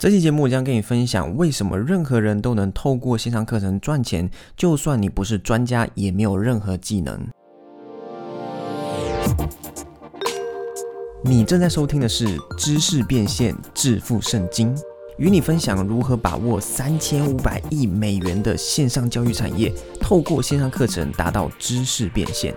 这期节目将跟你分享为什么任何人都能透过线上课程赚钱，就算你不是专家，也没有任何技能。你正在收听的是《知识变现致富圣经》，与你分享如何把握三千五百亿美元的线上教育产业，透过线上课程达到知识变现。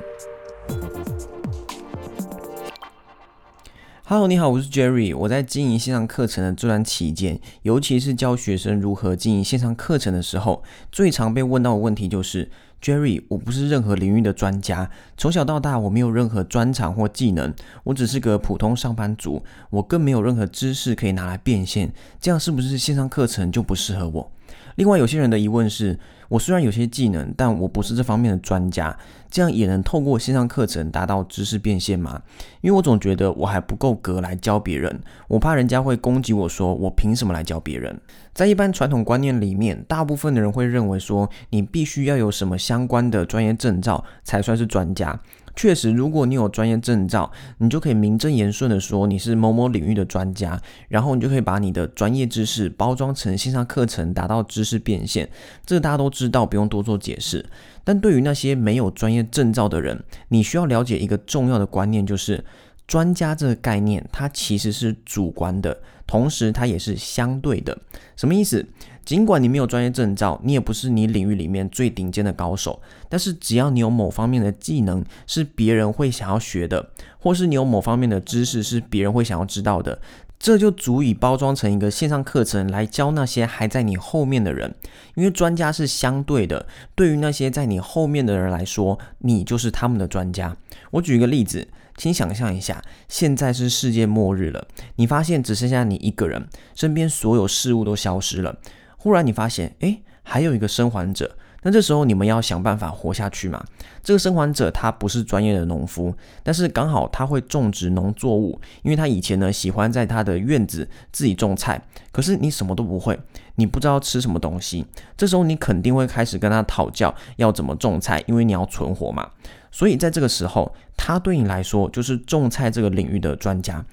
Hello，你好，我是 Jerry。我在经营线上课程的这段期间，尤其是教学生如何经营线上课程的时候，最常被问到的问题就是：Jerry，我不是任何领域的专家，从小到大我没有任何专长或技能，我只是个普通上班族，我更没有任何知识可以拿来变现，这样是不是线上课程就不适合我？另外，有些人的疑问是：我虽然有些技能，但我不是这方面的专家，这样也能透过线上课程达到知识变现吗？因为我总觉得我还不够格来教别人，我怕人家会攻击我说我凭什么来教别人。在一般传统观念里面，大部分的人会认为说你必须要有什么相关的专业证照才算是专家。确实，如果你有专业证照，你就可以名正言顺的说你是某某领域的专家，然后你就可以把你的专业知识包装成线上课程，达到知识变现。这个大家都知道，不用多做解释。但对于那些没有专业证照的人，你需要了解一个重要的观念，就是专家这个概念，它其实是主观的，同时它也是相对的。什么意思？尽管你没有专业证照，你也不是你领域里面最顶尖的高手，但是只要你有某方面的技能是别人会想要学的，或是你有某方面的知识是别人会想要知道的，这就足以包装成一个线上课程来教那些还在你后面的人。因为专家是相对的，对于那些在你后面的人来说，你就是他们的专家。我举一个例子，请想象一下，现在是世界末日了，你发现只剩下你一个人，身边所有事物都消失了。忽然你发现，哎，还有一个生还者。那这时候你们要想办法活下去嘛？这个生还者他不是专业的农夫，但是刚好他会种植农作物，因为他以前呢喜欢在他的院子自己种菜。可是你什么都不会，你不知道吃什么东西。这时候你肯定会开始跟他讨教要怎么种菜，因为你要存活嘛。所以在这个时候，他对你来说就是种菜这个领域的专家。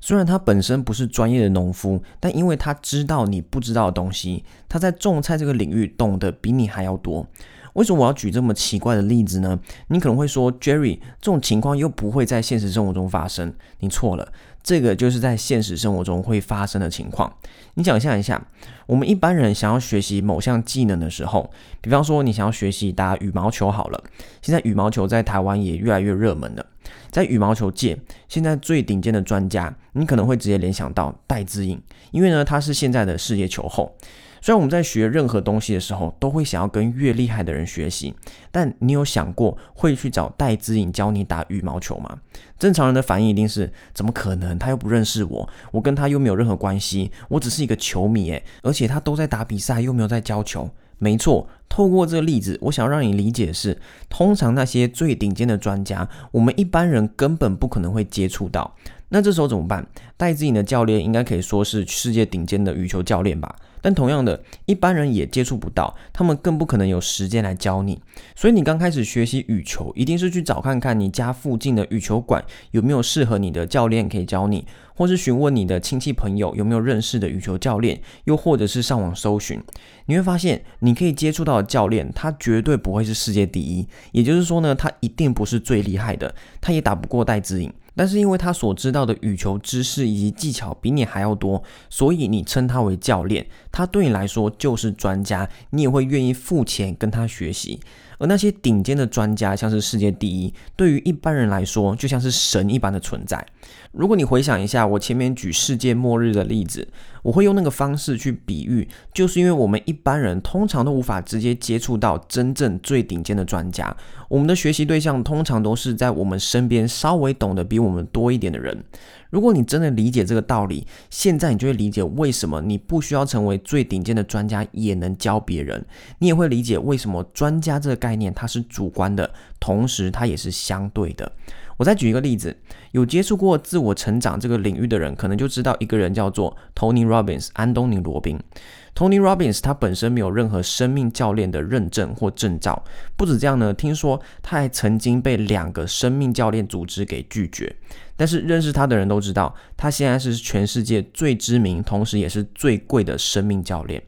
虽然他本身不是专业的农夫，但因为他知道你不知道的东西，他在种菜这个领域懂得比你还要多。为什么我要举这么奇怪的例子呢？你可能会说，Jerry，这种情况又不会在现实生活中发生。你错了，这个就是在现实生活中会发生的情况。你想象一下，我们一般人想要学习某项技能的时候，比方说你想要学习打羽毛球好了，现在羽毛球在台湾也越来越热门了。在羽毛球界，现在最顶尖的专家，你可能会直接联想到戴资颖，因为呢，他是现在的世界球后。虽然我们在学任何东西的时候，都会想要跟越厉害的人学习，但你有想过会去找戴资颖教你打羽毛球吗？正常人的反应一定是：怎么可能？他又不认识我，我跟他又没有任何关系，我只是一个球迷诶，而且他都在打比赛，又没有在教球。没错，透过这个例子，我想让你理解的是，通常那些最顶尖的专家，我们一般人根本不可能会接触到。那这时候怎么办？戴资颖的教练应该可以说是世界顶尖的羽球教练吧？但同样的，一般人也接触不到，他们更不可能有时间来教你。所以你刚开始学习羽球，一定是去找看看你家附近的羽球馆有没有适合你的教练可以教你，或是询问你的亲戚朋友有没有认识的羽球教练，又或者是上网搜寻。你会发现，你可以接触到教练，他绝对不会是世界第一，也就是说呢，他一定不是最厉害的，他也打不过戴资颖。但是因为他所知道的羽球知识以及技巧比你还要多，所以你称他为教练，他对你来说就是专家，你也会愿意付钱跟他学习。而那些顶尖的专家，像是世界第一，对于一般人来说，就像是神一般的存在。如果你回想一下我前面举世界末日的例子，我会用那个方式去比喻，就是因为我们一般人通常都无法直接接触到真正最顶尖的专家，我们的学习对象通常都是在我们身边稍微懂得比我们多一点的人。如果你真的理解这个道理，现在你就会理解为什么你不需要成为最顶尖的专家也能教别人。你也会理解为什么专家这个概念它是主观的，同时它也是相对的。我再举一个例子，有接触过自我成长这个领域的人，可能就知道一个人叫做 Tony Robbins 安东尼罗宾。Tony Robbins 他本身没有任何生命教练的认证或证照，不止这样呢，听说他还曾经被两个生命教练组织给拒绝。但是认识他的人都知道，他现在是全世界最知名，同时也是最贵的生命教练。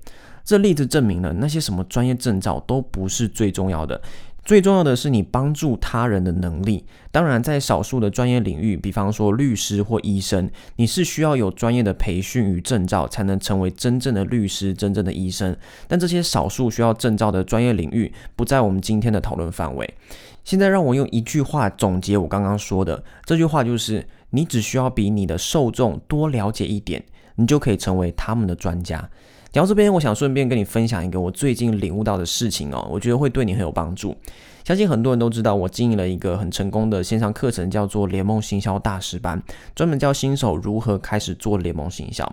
这例子证明了，那些什么专业证照都不是最重要的。最重要的是你帮助他人的能力。当然，在少数的专业领域，比方说律师或医生，你是需要有专业的培训与证照，才能成为真正的律师、真正的医生。但这些少数需要证照的专业领域，不在我们今天的讨论范围。现在让我用一句话总结我刚刚说的，这句话就是：你只需要比你的受众多了解一点，你就可以成为他们的专家。讲到这边，我想顺便跟你分享一个我最近领悟到的事情哦，我觉得会对你很有帮助。相信很多人都知道，我经营了一个很成功的线上课程，叫做联盟行销大师班，专门教新手如何开始做联盟行销。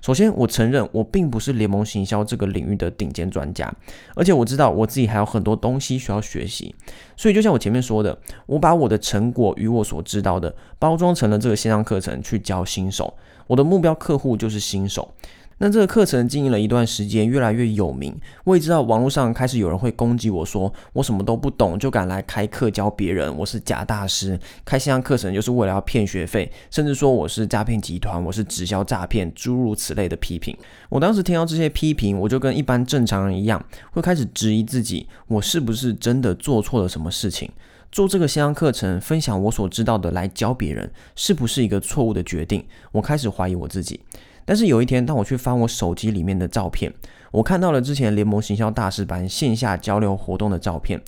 首先，我承认我并不是联盟行销这个领域的顶尖专家，而且我知道我自己还有很多东西需要学习。所以，就像我前面说的，我把我的成果与我所知道的包装成了这个线上课程去教新手。我的目标客户就是新手。那这个课程经营了一段时间，越来越有名。我也知道网络上开始有人会攻击我说，我什么都不懂就敢来开课教别人，我是假大师，开线上课程就是为了要骗学费，甚至说我是诈骗集团，我是直销诈骗，诸如此类的批评。我当时听到这些批评，我就跟一般正常人一样，会开始质疑自己，我是不是真的做错了什么事情？做这个线上课程，分享我所知道的来教别人，是不是一个错误的决定？我开始怀疑我自己。但是有一天，当我去翻我手机里面的照片，我看到了之前联盟行销大师班线下交流活动的照片，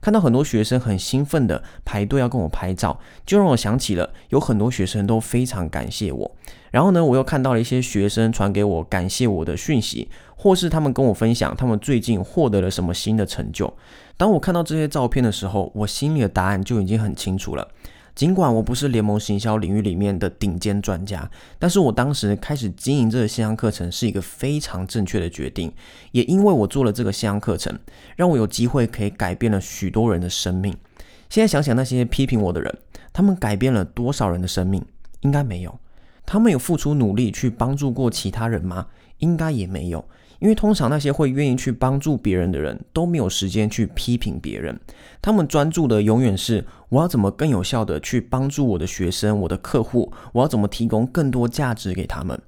看到很多学生很兴奋的排队要跟我拍照，就让我想起了有很多学生都非常感谢我。然后呢，我又看到了一些学生传给我感谢我的讯息，或是他们跟我分享他们最近获得了什么新的成就。当我看到这些照片的时候，我心里的答案就已经很清楚了。尽管我不是联盟行销领域里面的顶尖专家，但是我当时开始经营这个线上课程是一个非常正确的决定。也因为我做了这个线上课程，让我有机会可以改变了许多人的生命。现在想想那些批评我的人，他们改变了多少人的生命？应该没有。他们有付出努力去帮助过其他人吗？应该也没有。因为通常那些会愿意去帮助别人的人都没有时间去批评别人，他们专注的永远是我要怎么更有效的去帮助我的学生、我的客户，我要怎么提供更多价值给他们。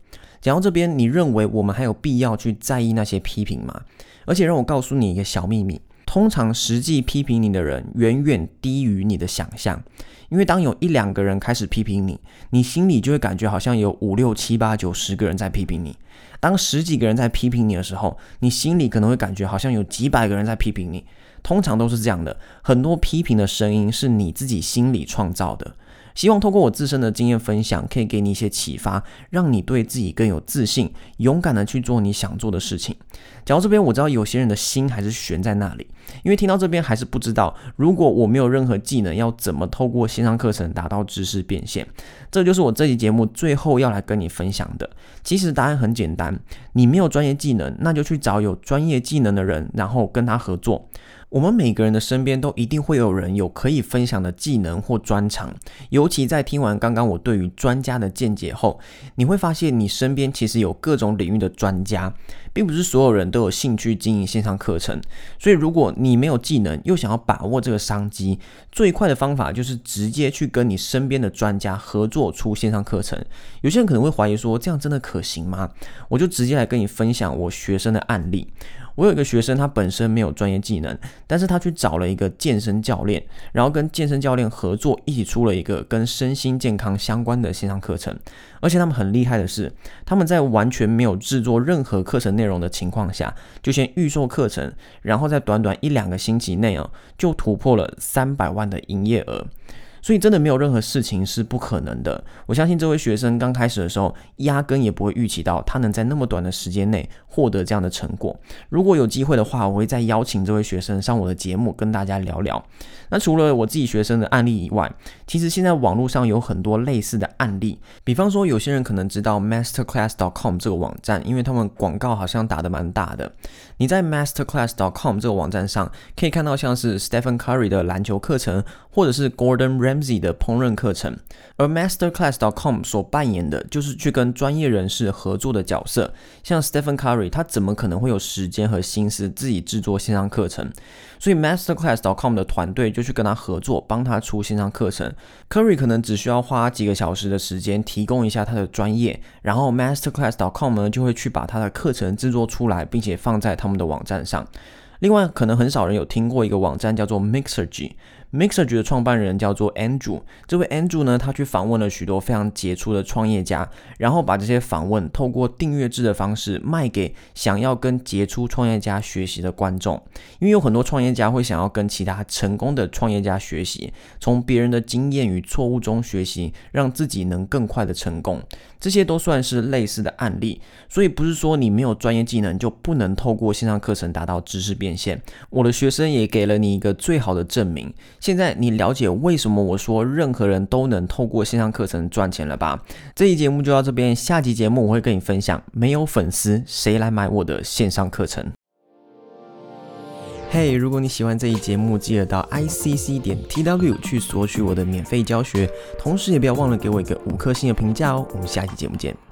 讲到这边，你认为我们还有必要去在意那些批评吗？而且让我告诉你一个小秘密，通常实际批评你的人远远低于你的想象。因为当有一两个人开始批评你，你心里就会感觉好像有五六七八九十个人在批评你。当十几个人在批评你的时候，你心里可能会感觉好像有几百个人在批评你。通常都是这样的，很多批评的声音是你自己心里创造的。希望通过我自身的经验分享，可以给你一些启发，让你对自己更有自信，勇敢的去做你想做的事情。讲到这边，我知道有些人的心还是悬在那里，因为听到这边还是不知道，如果我没有任何技能，要怎么透过线上课程达到知识变现？这就是我这期节目最后要来跟你分享的。其实答案很简单，你没有专业技能，那就去找有专业技能的人，然后跟他合作。我们每个人的身边都一定会有人有可以分享的技能或专长，尤其在听完刚刚我对于专家的见解后，你会发现你身边其实有各种领域的专家，并不是所有人都有兴趣经营线上课程。所以，如果你没有技能又想要把握这个商机，最快的方法就是直接去跟你身边的专家合作出线上课程。有些人可能会怀疑说，这样真的可行吗？我就直接来跟你分享我学生的案例。我有一个学生，他本身没有专业技能，但是他去找了一个健身教练，然后跟健身教练合作，一起出了一个跟身心健康相关的线上课程。而且他们很厉害的是，他们在完全没有制作任何课程内内容的情况下，就先预售课程，然后在短短一两个星期内啊，就突破了三百万的营业额。所以真的没有任何事情是不可能的。我相信这位学生刚开始的时候，压根也不会预期到他能在那么短的时间内获得这样的成果。如果有机会的话，我会再邀请这位学生上我的节目跟大家聊聊。那除了我自己学生的案例以外，其实现在网络上有很多类似的案例。比方说，有些人可能知道 masterclass.com 这个网站，因为他们广告好像打得蛮大的。你在 masterclass.com 这个网站上可以看到像是 Stephen Curry 的篮球课程，或者是 Gordon Ram Ramsey 的烹饪课程，而 Masterclass.com 所扮演的就是去跟专业人士合作的角色。像 Stephen Curry，他怎么可能会有时间和心思自己制作线上课程？所以 Masterclass.com 的团队就去跟他合作，帮他出线上课程。Curry 可能只需要花几个小时的时间，提供一下他的专业，然后 Masterclass.com 呢就会去把他的课程制作出来，并且放在他们的网站上。另外，可能很少人有听过一个网站叫做 Mixergy。Mixergy 的创办人叫做 Andrew。这位 Andrew 呢，他去访问了许多非常杰出的创业家，然后把这些访问透过订阅制的方式卖给想要跟杰出创业家学习的观众。因为有很多创业家会想要跟其他成功的创业家学习，从别人的经验与错误中学习，让自己能更快的成功。这些都算是类似的案例。所以不是说你没有专业技能就不能透过线上课程达到知识变现。我的学生也给了你一个最好的证明。现在你了解为什么我说任何人都能透过线上课程赚钱了吧？这期节目就到这边，下期节目我会跟你分享，没有粉丝谁来买我的线上课程？嘿，如果你喜欢这一节目，记得到 i c c 点 t w 去索取我的免费教学，同时也不要忘了给我一个五颗星的评价哦。我们下期节目见。